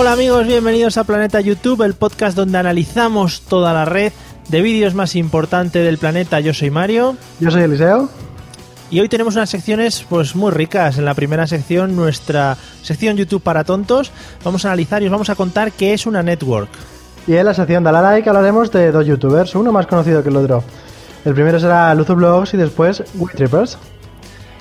Hola amigos, bienvenidos a Planeta YouTube, el podcast donde analizamos toda la red de vídeos más importante del planeta. Yo soy Mario. Yo soy Eliseo. Y hoy tenemos unas secciones pues muy ricas. En la primera sección, nuestra sección YouTube para tontos, vamos a analizar y os vamos a contar qué es una network. Y en la sección de la like hablaremos de dos youtubers, uno más conocido que el otro. El primero será Luzublogs y después WeTrippers.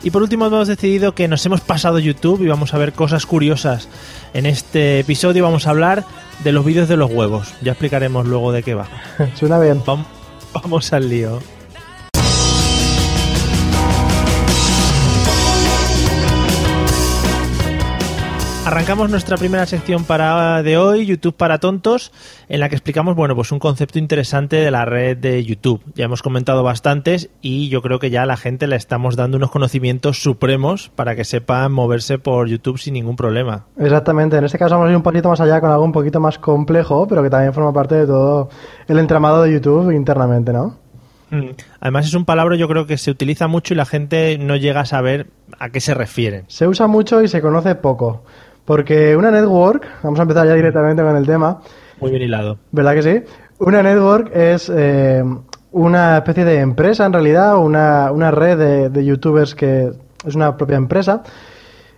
Y por último hemos decidido que nos hemos pasado YouTube y vamos a ver cosas curiosas. En este episodio vamos a hablar de los vídeos de los huevos. Ya explicaremos luego de qué va. Suena bien. Vam- Vamos al lío. Arrancamos nuestra primera sección para de hoy, YouTube para tontos, en la que explicamos, bueno, pues un concepto interesante de la red de YouTube. Ya hemos comentado bastantes y yo creo que ya a la gente le estamos dando unos conocimientos supremos para que sepan moverse por YouTube sin ningún problema. Exactamente, en este caso vamos a ir un poquito más allá con algo un poquito más complejo, pero que también forma parte de todo el entramado de YouTube internamente, ¿no? Mm. Además es un palabra yo creo que se utiliza mucho y la gente no llega a saber a qué se refieren. Se usa mucho y se conoce poco. Porque una network, vamos a empezar ya directamente con el tema, Muy bien hilado. ¿verdad que sí? Una network es eh, una especie de empresa, en realidad, una, una red de, de youtubers que es una propia empresa.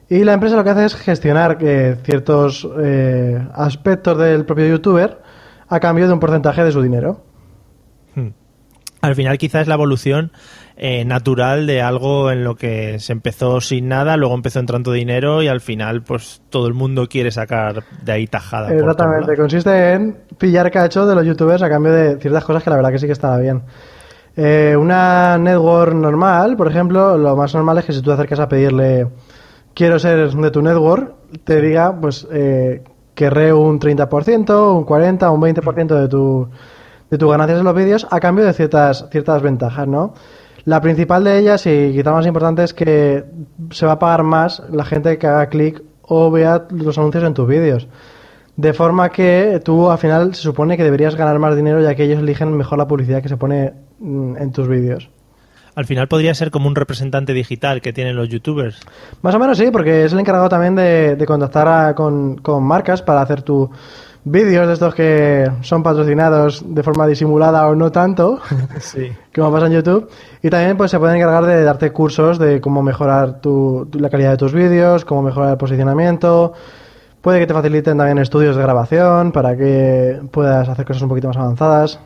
Y la empresa lo que hace es gestionar eh, ciertos eh, aspectos del propio youtuber a cambio de un porcentaje de su dinero. Al final quizás es la evolución eh, natural de algo en lo que se empezó sin nada, luego empezó entrando dinero y al final pues todo el mundo quiere sacar de ahí tajada. Exactamente, consiste en pillar cacho de los youtubers a cambio de ciertas cosas que la verdad que sí que estaba bien. Eh, una network normal, por ejemplo, lo más normal es que si tú te acercas a pedirle quiero ser de tu network, te diga pues eh, querré un 30%, un 40%, un 20% de tu de tus ganancias en los vídeos a cambio de ciertas ciertas ventajas, ¿no? La principal de ellas y quizá más importante es que se va a pagar más la gente que haga clic o vea los anuncios en tus vídeos. De forma que tú al final se supone que deberías ganar más dinero ya que ellos eligen mejor la publicidad que se pone mm, en tus vídeos. Al final podría ser como un representante digital que tienen los youtubers. Más o menos sí, porque es el encargado también de, de contactar a- con, con marcas para hacer tu vídeos de estos que son patrocinados de forma disimulada o no tanto, Sí. como pasa en YouTube. Y también pues se pueden encargar de darte cursos de cómo mejorar tu, la calidad de tus vídeos, cómo mejorar el posicionamiento. Puede que te faciliten también estudios de grabación para que puedas hacer cosas un poquito más avanzadas.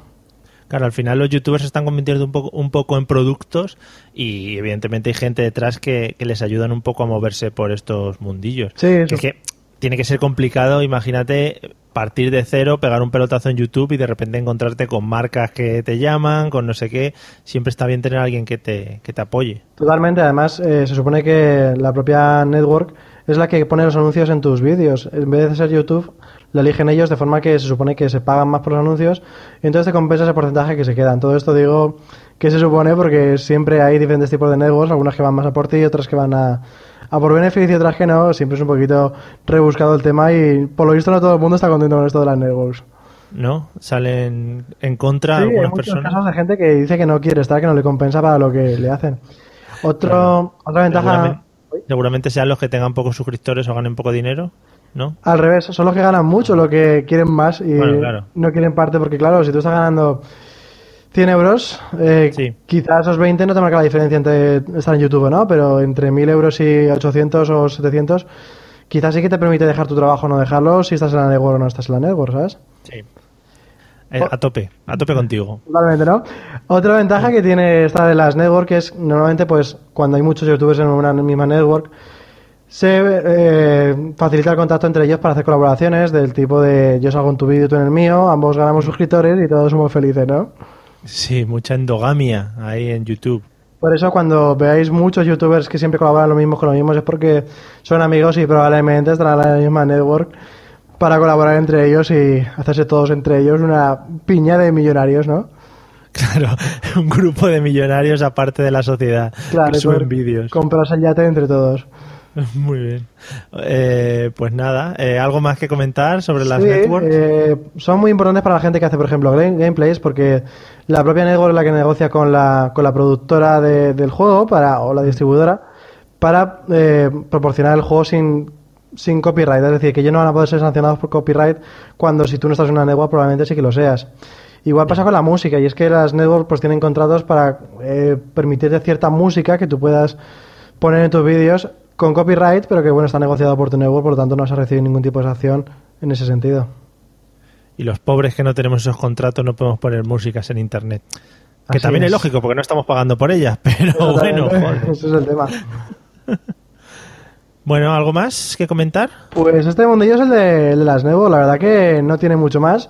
Claro, al final los youtubers se están convirtiendo un poco, un poco en productos y evidentemente hay gente detrás que, que les ayudan un poco a moverse por estos mundillos. Sí, Que que tiene que ser complicado, imagínate partir de cero, pegar un pelotazo en YouTube y de repente encontrarte con marcas que te llaman, con no sé qué. Siempre está bien tener a alguien que te, que te apoye. Totalmente, además eh, se supone que la propia network es la que pone los anuncios en tus vídeos. En vez de ser YouTube, la eligen ellos de forma que se supone que se pagan más por los anuncios y entonces te compensa ese porcentaje que se quedan. Todo esto digo que se supone porque siempre hay diferentes tipos de networks, algunas que van más a por ti, otras que van a, a por beneficio, otras que no. Siempre es un poquito rebuscado el tema y por lo visto no todo el mundo está contento con esto de las networks. ¿No? Salen en contra Sí, hay algunas muchos personas. casos de gente que dice que no quiere estar, que no le compensa para lo que le hacen. Otro, otra ventaja... Seguramente, seguramente sean los que tengan pocos suscriptores o ganen poco dinero, ¿no? Al revés, son los que ganan mucho, los que quieren más y Bueno, claro. no quieren parte, porque claro, si tú estás ganando 100 euros, eh, Sí. quizás esos 20 no te marca la diferencia entre estar en YouTube, ¿no? Pero entre 1000 euros y 800 o 700, quizás sí que te permite dejar tu trabajo o no dejarlo si estás en la network o no estás en la network, ¿sabes? Sí. Eh, a tope, a tope contigo. Totalmente, ¿no? Otra ventaja que tiene esta de las network es normalmente, pues, cuando hay muchos youtubers en una misma network, se eh, facilita el contacto entre ellos para hacer colaboraciones del tipo de yo salgo en tu vídeo, tú en el mío, ambos ganamos suscriptores y todos somos felices, ¿no? Sí, mucha endogamia ahí en YouTube. Por eso cuando veáis muchos youtubers que siempre colaboran lo mismo con lo mismo es porque son amigos y probablemente estarán en la misma network para colaborar entre ellos y hacerse todos entre ellos una piña de millonarios, ¿no? Claro, un grupo de millonarios aparte de la sociedad Claro, que suben vídeos. comprarse el yate entre todos. Muy bien. Eh, pues nada, eh, ¿algo más que comentar sobre las Sí, networks? eh, son muy importantes para la gente que hace, por ejemplo, game- gameplays, porque la propia network es la que negocia con la, con la productora de- del juego para, o la distribuidora para eh, proporcionar el juego sin, sin copyright. Es decir, que ellos no van a poder ser sancionados por copyright cuando si tú no estás en una network probablemente sí que lo seas. Igual pasa con la música, y es que las networks pues tienen contratos para eh, permitirte cierta música que tú puedas poner en tus vídeos con copyright, pero que bueno, está negociado por tu network, por lo tanto no vas a recibir ningún tipo de sanción en ese sentido. Y los pobres que no tenemos esos contratos no podemos poner músicas en internet. Que Así también es. es. lógico, porque no estamos pagando por ellas, pero bueno, joder. Ese es el tema. Bueno, ¿algo más que comentar? Pues este mundillo es el de, el de las Nebo, la verdad que no tiene mucho más.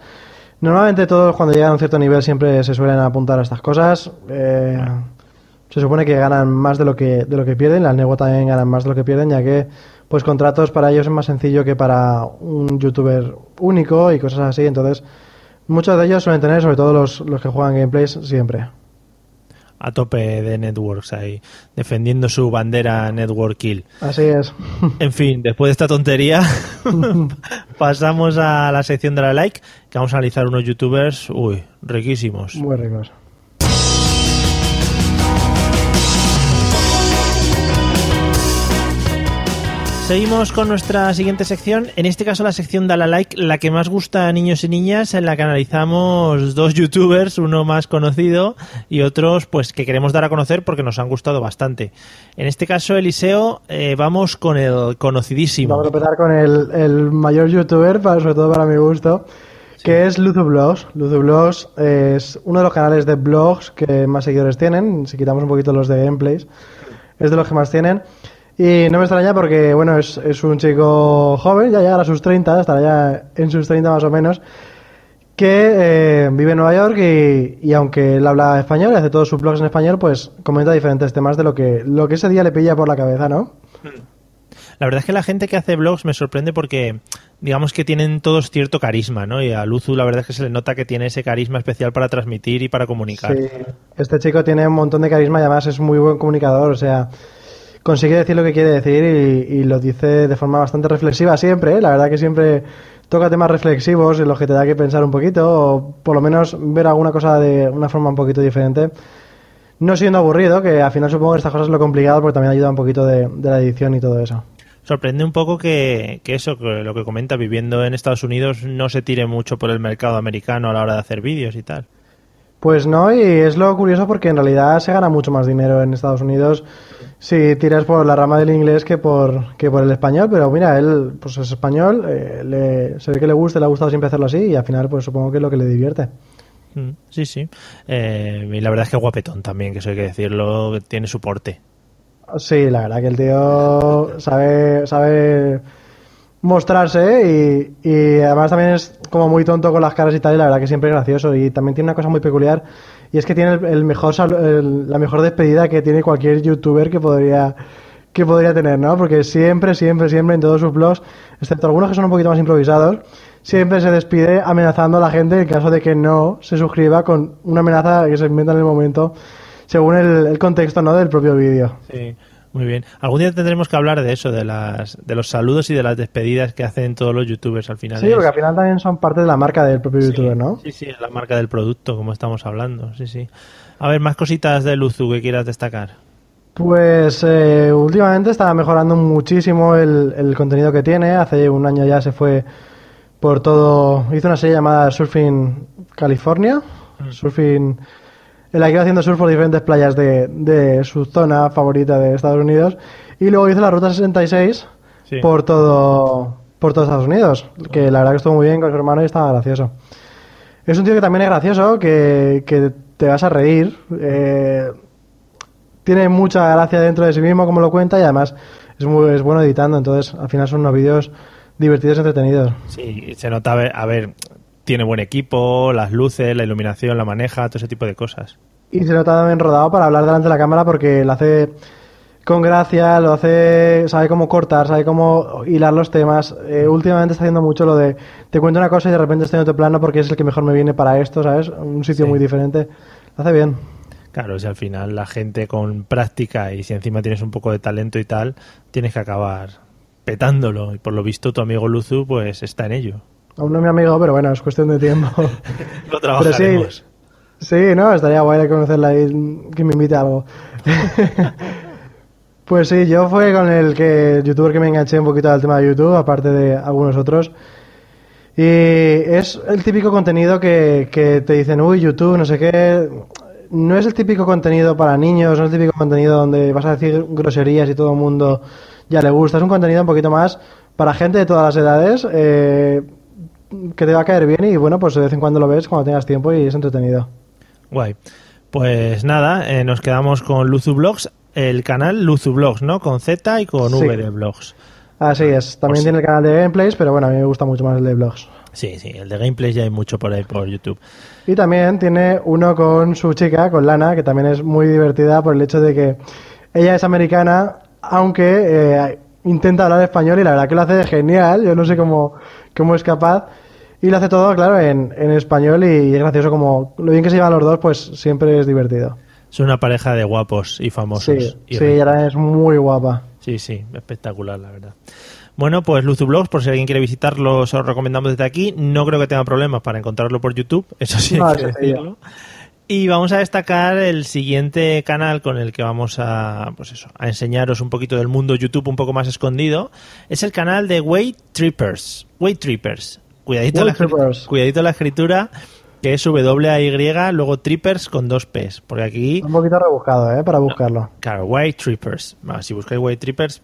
Normalmente todos cuando llegan a un cierto nivel siempre se suelen apuntar a estas cosas. Eh, se supone que ganan más de lo que, de lo que pierden, las Nebo también ganan más de lo que pierden, ya que pues contratos para ellos es más sencillo que para un youtuber único y cosas así. Entonces, muchos de ellos suelen tener, sobre todo los, los que juegan gameplays, siempre. A tope de networks ahí, defendiendo su bandera Network Kill. Así es. En fin, después de esta tontería, pasamos a la sección de la like, que vamos a analizar unos youtubers, uy, riquísimos. Muy ricos. Seguimos con nuestra siguiente sección, en este caso la sección Dale a Like, la que más gusta a niños y niñas, en la que analizamos dos youtubers, uno más conocido y otros pues que queremos dar a conocer porque nos han gustado bastante. En este caso, Eliseo, eh, vamos con el conocidísimo. Vamos a empezar con el, el mayor youtuber, para, sobre todo para mi gusto, que es Luzu Blogs. Luzu Blogs es uno de los canales de blogs que más seguidores tienen, si quitamos un poquito los de gameplays, es de los que más tienen. Y no me extraña porque, bueno, es, es un chico joven, ya llegará a sus 30, estará ya en sus 30 más o menos, que eh, vive en Nueva York y, y aunque él habla español y hace todos sus blogs en español, pues comenta diferentes temas de lo que, lo que ese día le pilla por la cabeza, ¿no? La verdad es que la gente que hace blogs me sorprende porque digamos que tienen todos cierto carisma, ¿no? Y a Luzu la verdad es que se le nota que tiene ese carisma especial para transmitir y para comunicar. Sí, este chico tiene un montón de carisma y además es muy buen comunicador, o sea, consigue decir lo que quiere decir y, y lo dice de forma bastante reflexiva siempre, ¿eh? la verdad que siempre toca temas reflexivos en los que te da que pensar un poquito o por lo menos ver alguna cosa de una forma un poquito diferente. No siendo aburrido, que al final supongo que estas cosas es lo complicado porque también ayuda un poquito de, de la edición y todo eso. Sorprende un poco que, que eso, que lo que comenta, viviendo en Estados Unidos, no se tire mucho por el mercado americano a la hora de hacer vídeos y tal. Pues no, y es lo curioso porque en realidad se gana mucho más dinero en Estados Unidos si tiras por la rama del inglés que por, que por el español, pero mira, él pues es español, eh, le- se ve que le gusta, le ha gustado siempre hacerlo así y al final pues supongo que es lo que le divierte. Mm, Sí, sí. Eh, y la verdad es que guapetón también, que eso hay que decirlo, tiene su porte. Sí, la verdad que el tío sabe, sabe mostrarse y, y además también es como muy tonto con las caras y tal y la verdad que siempre es gracioso y también tiene una cosa muy peculiar y es que tiene el, mejor el- la mejor despedida que tiene cualquier youtuber que podría que podría tener, ¿no? Porque siempre, siempre, siempre en todos sus blogs, excepto algunos que son un poquito más improvisados, siempre se despide amenazando a la gente en caso de que no se suscriba con una amenaza que se inventa en el momento según el, el contexto, ¿no? Del propio vídeo. Sí. Muy bien. Algún día tendremos que hablar de eso, de las de los saludos y de las despedidas que hacen todos los youtubers al final. Sí, porque al final también son parte de la marca del propio youtuber, ¿no? Sí, sí, es la marca del producto, como estamos hablando. Sí, sí. A ver, más cositas de Luzu que quieras destacar. Pues eh, últimamente está mejorando muchísimo el, el contenido que tiene. Hace un año ya se fue por todo. Hizo una serie llamada Surfing California. Surfing. En la que iba haciendo surf por diferentes playas de, de su zona favorita de Estados Unidos. Y luego hizo la ruta 66 Sí. por todo por todo Estados Unidos. Que la verdad que estuvo muy bien con su hermano y estaba gracioso. Es un tío que también es gracioso, que, que te vas a reír. eh, tiene mucha gracia dentro de sí mismo, como lo cuenta, y además es muy, es bueno editando, entonces al final son unos vídeos divertidos y entretenidos. Sí, se nota, a ver, a ver, tiene buen equipo, las luces, la iluminación, la maneja, todo ese tipo de cosas. Y se nota también rodado para hablar delante de la cámara porque lo hace con gracia, lo hace, sabe cómo cortar, sabe cómo hilar los temas. Eh, últimamente está haciendo mucho lo de te cuento una cosa y de repente estoy en otro plano porque es el que mejor me viene para esto, ¿sabes? Un sitio Sí. muy diferente. Lo hace bien. Claro, si al final la gente con práctica y si encima tienes un poco de talento y tal, tienes que acabar petándolo. Y por lo visto tu amigo Luzu pues está en ello. Aún no mi amigo, pero bueno, es cuestión de tiempo. Lo pero sí, trabajaremos. sí, no, estaría guay de conocerla y que me invite a algo. pues sí, yo fue con el que youtuber que me enganché un poquito al tema de YouTube, aparte de algunos otros. Y es el típico contenido que, que te dicen, uy, YouTube, no sé qué. No es el típico contenido para niños, no es el típico contenido donde vas a decir groserías y todo el mundo ya le gusta. Es un contenido un poquito más para gente de todas las edades, eh, que te va a caer bien y bueno, pues de vez en cuando lo ves cuando tengas tiempo y es entretenido. Guay. Pues nada, eh, nos quedamos con Luzu Blogs, el canal Luzu Blogs, ¿no? Con Z y con Sí. V de Blogs. Así es, también Pues- tiene el canal de gameplays, pero bueno, a mí me gusta mucho más el de vlogs. Sí, sí, el de gameplays ya hay mucho por ahí por YouTube. Y también tiene uno con su chica, con Lana, que también es muy divertida por el hecho de que ella es americana, aunque eh, intenta hablar español y la verdad que lo hace genial. Yo no sé cómo, cómo es capaz. Y lo hace todo, claro, en, en español y es gracioso como lo bien que se llevan los dos, pues siempre es divertido. Son una pareja de guapos y famosos. Sí, y sí, ella es muy guapa. Sí, sí, espectacular, la verdad. Bueno, pues Luzu Blogs, por si alguien quiere visitarlo, os lo recomendamos desde aquí. No creo que tenga problemas para encontrarlo por YouTube, eso sí No, hay que sí, decirlo. Y vamos a destacar el siguiente canal con el que vamos a, pues eso, a enseñaros un poquito del mundo YouTube un poco más escondido. Es el canal de Way Trippers. Way Trippers. Cuidadito, la, escritura, que es W-A-Y, luego Trippers con dos P's. Porque aquí Un poquito rebuscado, ¿eh? Para buscarlo. Claro, White Trippers. Si buscáis White Trippers,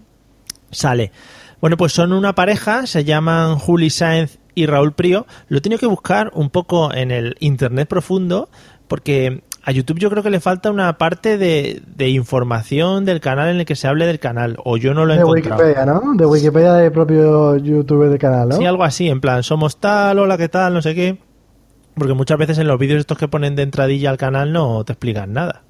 sale. Bueno, pues son una pareja, se llaman Juli Sáenz y Raúl Prío. Lo he tenido que buscar un poco en el internet profundo, porque a YouTube yo creo que le falta una parte de, de información del canal en el que se hable del canal, o yo no lo he De encontrado. Wikipedia, ¿no? De Wikipedia del propio youtuber del canal, ¿no? Sí, algo así, en plan, somos tal, hola, qué tal, no sé qué. Porque muchas veces en los vídeos estos que ponen de entradilla al canal no te explican nada.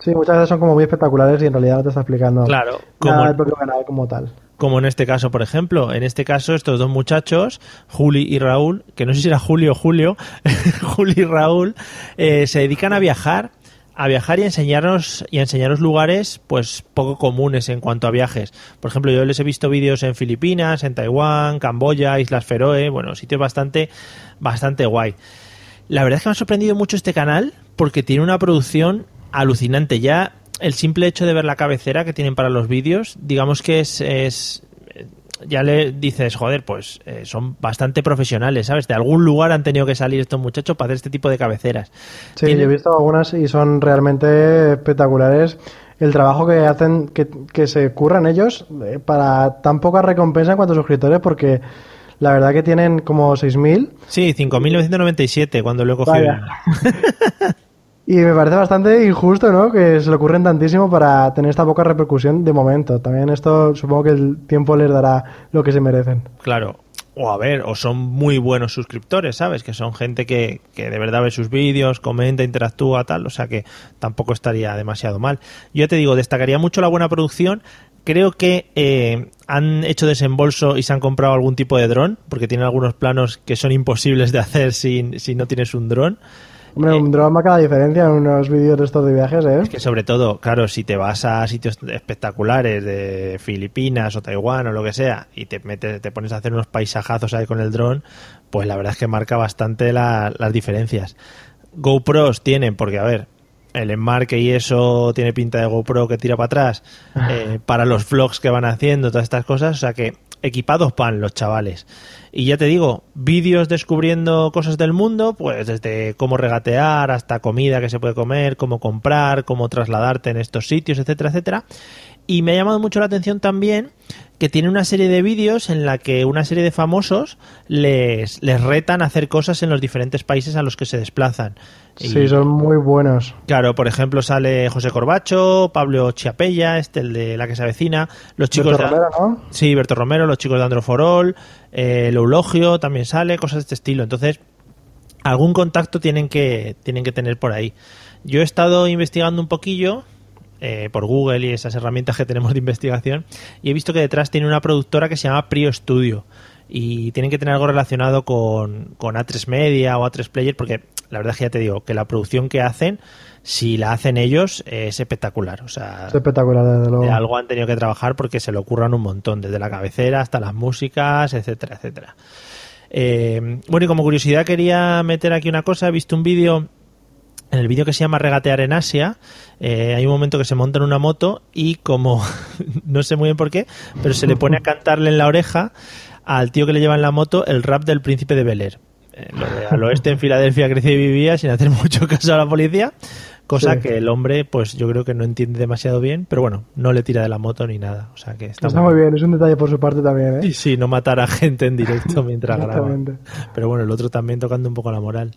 Sí, muchas veces son como muy espectaculares y en realidad no te está explicando Claro, nada como, del propio canal como tal. Como en este caso, por ejemplo. En este caso, estos dos muchachos, Juli y Raúl, que no sé si era Julio o Julio, Juli y Raúl, eh, se dedican a viajar, a viajar y enseñarnos y a enseñaros lugares, pues poco comunes en cuanto a viajes. Por ejemplo, yo les he visto vídeos en Filipinas, en Taiwán, Camboya, Islas Feroe, bueno, sitios bastante, bastante guay. La verdad es que me ha sorprendido mucho este canal porque tiene una producción alucinante. Ya el simple hecho de ver la cabecera que tienen para los vídeos, digamos que es, es- ya le dices, joder, pues eh, son bastante profesionales, ¿sabes? De algún lugar han tenido que salir estos muchachos para hacer este tipo de cabeceras. Sí, Tiene- yo he visto algunas y son realmente espectaculares. El trabajo que hacen, que, que se curran ellos eh, para tan poca recompensa en cuanto a suscriptores, porque la verdad que tienen como 6.000 Sí, 5.997 cuando lo he cogido. Y me parece bastante injusto, ¿no? Que se le ocurren tantísimo para tener esta poca repercusión de momento. También esto supongo que el tiempo les dará lo que se merecen. Claro. O a ver, o son muy buenos suscriptores, ¿sabes? Que son gente que, que de verdad ve sus vídeos, comenta, interactúa, tal. O sea que tampoco estaría demasiado mal. Yo te digo, destacaría mucho la buena producción. Creo que eh, han hecho desembolso y se han comprado algún tipo de dron, porque tienen algunos planos que son imposibles de hacer si, si no tienes un dron. Hombre, un dron marca la diferencia en unos vídeos de estos de viajes, ¿eh? Es que sobre todo, claro, si te vas a sitios espectaculares de Filipinas o Taiwán o lo que sea y te metes, te pones a hacer unos paisajazos ahí con el dron, pues la verdad es que marca bastante la- las diferencias. GoPros tienen, porque a ver, el enmarque y eso tiene pinta de GoPro que tira para atrás eh, para los vlogs que van haciendo, todas estas cosas, o sea que equipados pan los chavales. Y ya te digo, vídeos descubriendo cosas del mundo, pues desde cómo regatear hasta comida que se puede comer, cómo comprar, cómo trasladarte en estos sitios, etcétera, etcétera. Y me ha llamado mucho la atención también que tiene una serie de vídeos en la que una serie de famosos les, les retan a hacer cosas en los diferentes países a los que se desplazan. Sí, son muy buenos. Claro, por ejemplo, sale José Corbacho, Pablo Chiapella, este, el de la que se avecina, los chicos Berto de... Romero, ¿no? Sí, Berto Romero, los chicos de Androforol, eh, el Eulogio también sale, cosas de este estilo. Entonces, algún contacto tienen que, tienen que tener por ahí. Yo he estado investigando un poquillo eh, por Google y esas herramientas que tenemos de investigación y he visto que detrás tiene una productora que se llama Prio Studio y tienen que tener algo relacionado con, con A3 Media o A3 Player porque la verdad es que ya te digo que la producción que hacen si la hacen ellos es espectacular o sea Es espectacular, desde luego. de algo han tenido que trabajar porque se lo ocurran un montón, desde la cabecera hasta las músicas, etcétera, etcétera. Eh, bueno, y como curiosidad quería meter aquí una cosa, he visto un vídeo, en el vídeo que se llama Regatear en Asia, eh, hay un momento que se monta en una moto y como, no sé muy bien por qué, pero se le pone a cantarle en la oreja al tío que le lleva en la moto el rap del príncipe de Bel Air. Eh, lo de al oeste en Filadelfia creció y vivía sin hacer mucho caso a la policía, cosa Sí. que el hombre, pues yo creo que no entiende demasiado bien, pero bueno, no le tira de la moto ni nada. O sea que está, Está muy bien, es un detalle por su parte también, ¿eh? Y sí, no matar a gente en directo mientras graba. Exactamente. Pero bueno, el otro también tocando un poco la moral.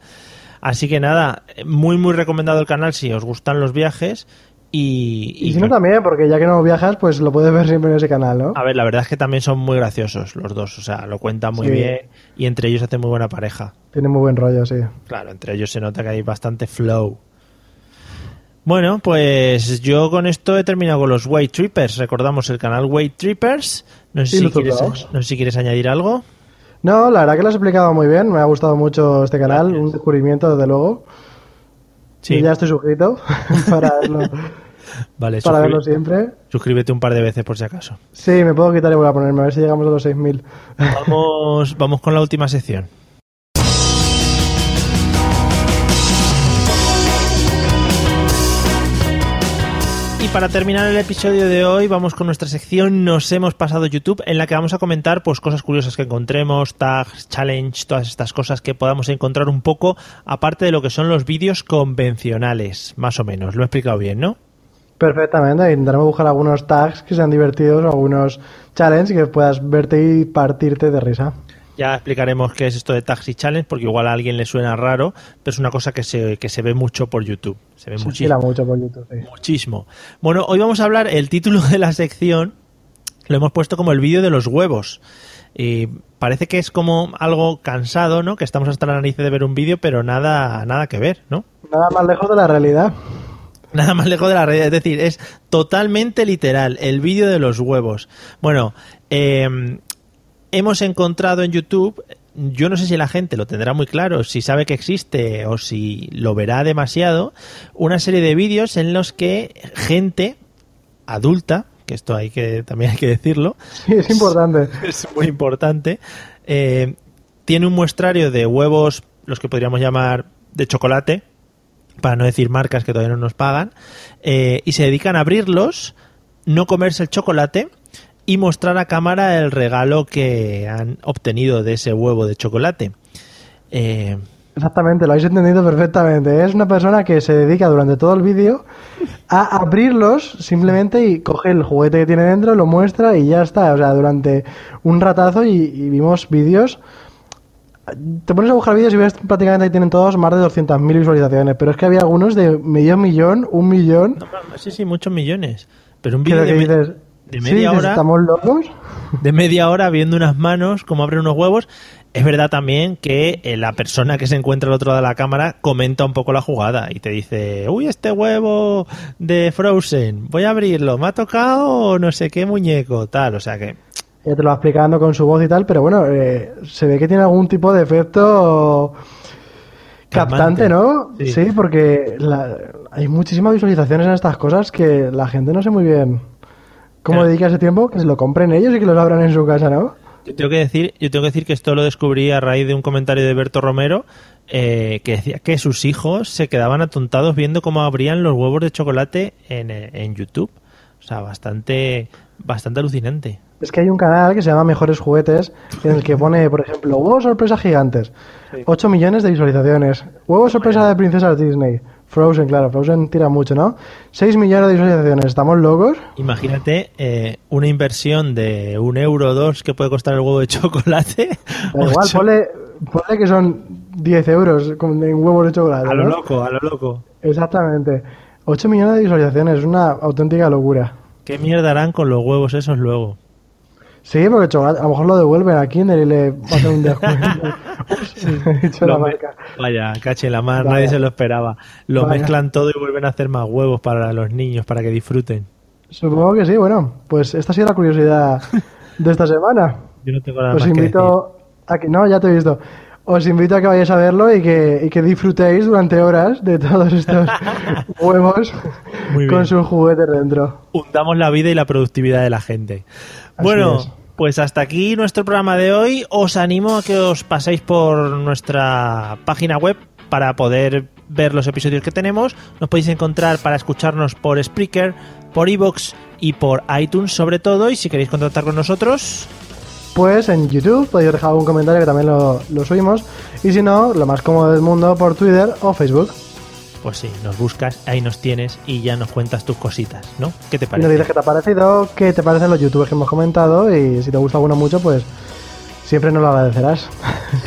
Así que nada, muy muy recomendado el canal si os gustan los viajes y, Y si no también, porque ya que no viajas, pues lo puedes ver siempre en ese canal, ¿no? a ver, la verdad es que también son muy graciosos los dos, o sea, lo cuentan muy Sí. bien y entre ellos hacen muy buena pareja. Tiene muy buen rollo, sí. Claro, entre ellos se nota que hay bastante flow. Bueno, pues yo con esto he terminado con los White Trippers. Recordamos el canal White Trippers. No sé, si quieres, no sé si quieres añadir algo. No, la verdad que lo has explicado muy bien. Me ha gustado mucho este canal. Gracias. Un descubrimiento, desde luego. Sí, Y ya estoy suscrito para verlo, vale, para verlo siempre. suscríbete un par de veces por si acaso. Sí, me puedo quitar y voy a ponerme a ver si llegamos a los 6.000. Vamos, vamos con la última sección. Para terminar el episodio de hoy, vamos con nuestra sección Nos hemos pasado YouTube, en la que vamos a comentar pues cosas curiosas que encontremos, tags, challenge, todas estas cosas que podamos encontrar un poco, aparte de lo que son los vídeos convencionales, más o menos. Lo he explicado bien, ¿no? Perfectamente. Intentaremos buscar algunos tags que sean divertidos, algunos challenges que puedas verte y partirte de risa. Ya explicaremos qué es esto de Taxi Challenge, porque igual a alguien le suena raro, pero es una cosa que se, que se ve mucho por YouTube. Se ve Se muchísimo. mucho por YouTube. sí. muchísimo. Bueno, hoy vamos a hablar, el título de la sección lo hemos puesto como el vídeo de los huevos. Y parece que es como algo cansado, ¿no? Que estamos hasta la nariz de ver un vídeo, pero nada, nada que ver, ¿no? Nada más lejos de la realidad. Nada más lejos de la realidad. Es decir, es totalmente literal. El vídeo de los huevos. Bueno, eh, hemos encontrado en YouTube. Yo no sé si la gente lo tendrá muy claro, si sabe que existe o si lo verá demasiado, una serie de vídeos en los que gente adulta, que esto hay que también hay que decirlo, Sí, es importante. es muy importante, eh, tiene un muestrario de huevos, los que podríamos llamar de chocolate, para no decir marcas que todavía no nos pagan, eh, y se dedican a abrirlos, no comerse el chocolate y mostrar a cámara el regalo que han obtenido de ese huevo de chocolate. Eh, Exactamente, lo habéis entendido perfectamente. Es una persona que se dedica durante todo el vídeo a abrirlos simplemente y coge el juguete que tiene dentro, lo muestra y ya está. O sea, durante un ratazo y, y vimos vídeos. Te pones a buscar vídeos y ves prácticamente ahí tienen todos más de 200.000 visualizaciones, pero es que había algunos de medio millón, un millón. no, sí, sí, muchos millones. Pero un que vídeo de, que de "Sí, media hora ¿Estamos locos? de media hora viendo unas manos como abren unos huevos. Es verdad también que eh, la persona que se encuentra al otro lado de la cámara comenta un poco la jugada y te dice, uy, este huevo de Frozen, voy a abrirlo, me ha tocado no sé qué muñeco, tal, o sea que Ya te lo va explicando con su voz y tal, pero bueno, eh, se ve que tiene algún tipo de efecto captante, ¿no? Sí. Sí, porque la- hay muchísimas visualizaciones en estas cosas que la gente no sé muy bien cómo Claro. dedica ese tiempo, que se lo compren ellos y que los abran en su casa, ¿no? yo tengo que decir, yo tengo que decir que esto lo descubrí a raíz de un comentario de Berto Romero eh, que decía que sus hijos se quedaban atontados viendo cómo abrían los huevos de chocolate en, en YouTube. O sea, bastante, bastante alucinante. Es que hay un canal que se llama Mejores Juguetes, en el que pone, por ejemplo, huevos sorpresa gigantes, 8 millones de visualizaciones, huevos sorpresa de princesas Disney, Frozen, claro, Frozen tira mucho, ¿no? 6 millones de visualizaciones, ¿estamos locos? Imagínate eh, una inversión de un euro o dos que puede costar el huevo de chocolate. Da igual, ponle, ponle que son 10 euros en huevos de chocolate. A lo ¿no? loco, a lo loco. Exactamente. 8 millones de visualizaciones, es una auténtica locura. ¿Qué mierda harán con los huevos esos luego? Sí, porque chocolate, a lo mejor lo devuelven a Kinder y le hacen un descuento. He la marca. Vaya, cache la mar, Vaya. nadie se lo esperaba. Lo Vaya. mezclan todo y vuelven a hacer más huevos para los niños, para que disfruten. Supongo que sí, bueno, pues esta ha sido la curiosidad de esta semana. Yo no tengo nada Os más que invito a que, no, ya te he visto. Os invito a que vayáis a verlo y que, y que disfrutéis durante horas de todos estos huevos con sus juguetes dentro. Hundamos la vida y la productividad de la gente. Así bueno, es. Pues hasta aquí nuestro programa de hoy. Os animo a que os paséis por nuestra página web para poder ver los episodios que tenemos. Nos podéis encontrar para escucharnos por Spreaker, por Evox y por iTunes sobre todo. Y si queréis contactar con nosotros, Pues en YouTube podéis dejar algún comentario que también lo, lo subimos. Y si no, lo más cómodo del mundo por Twitter o Facebook. Pues sí, nos buscas, ahí nos tienes y ya nos cuentas tus cositas, ¿no? ¿Qué te Y nos parece? dices qué te ha parecido, qué te parecen los youtubers que hemos comentado y si te gusta alguno mucho, pues siempre nos lo agradecerás.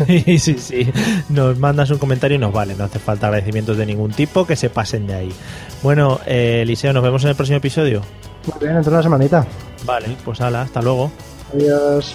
Sí, sí, sí. Nos mandas un comentario y nos vale. No hace falta agradecimientos de ningún tipo, que se pasen de ahí. Bueno, eh, Eliseo, nos vemos en el próximo episodio. Muy bien, dentro de una semanita. Vale, pues hala, hasta luego. Adiós.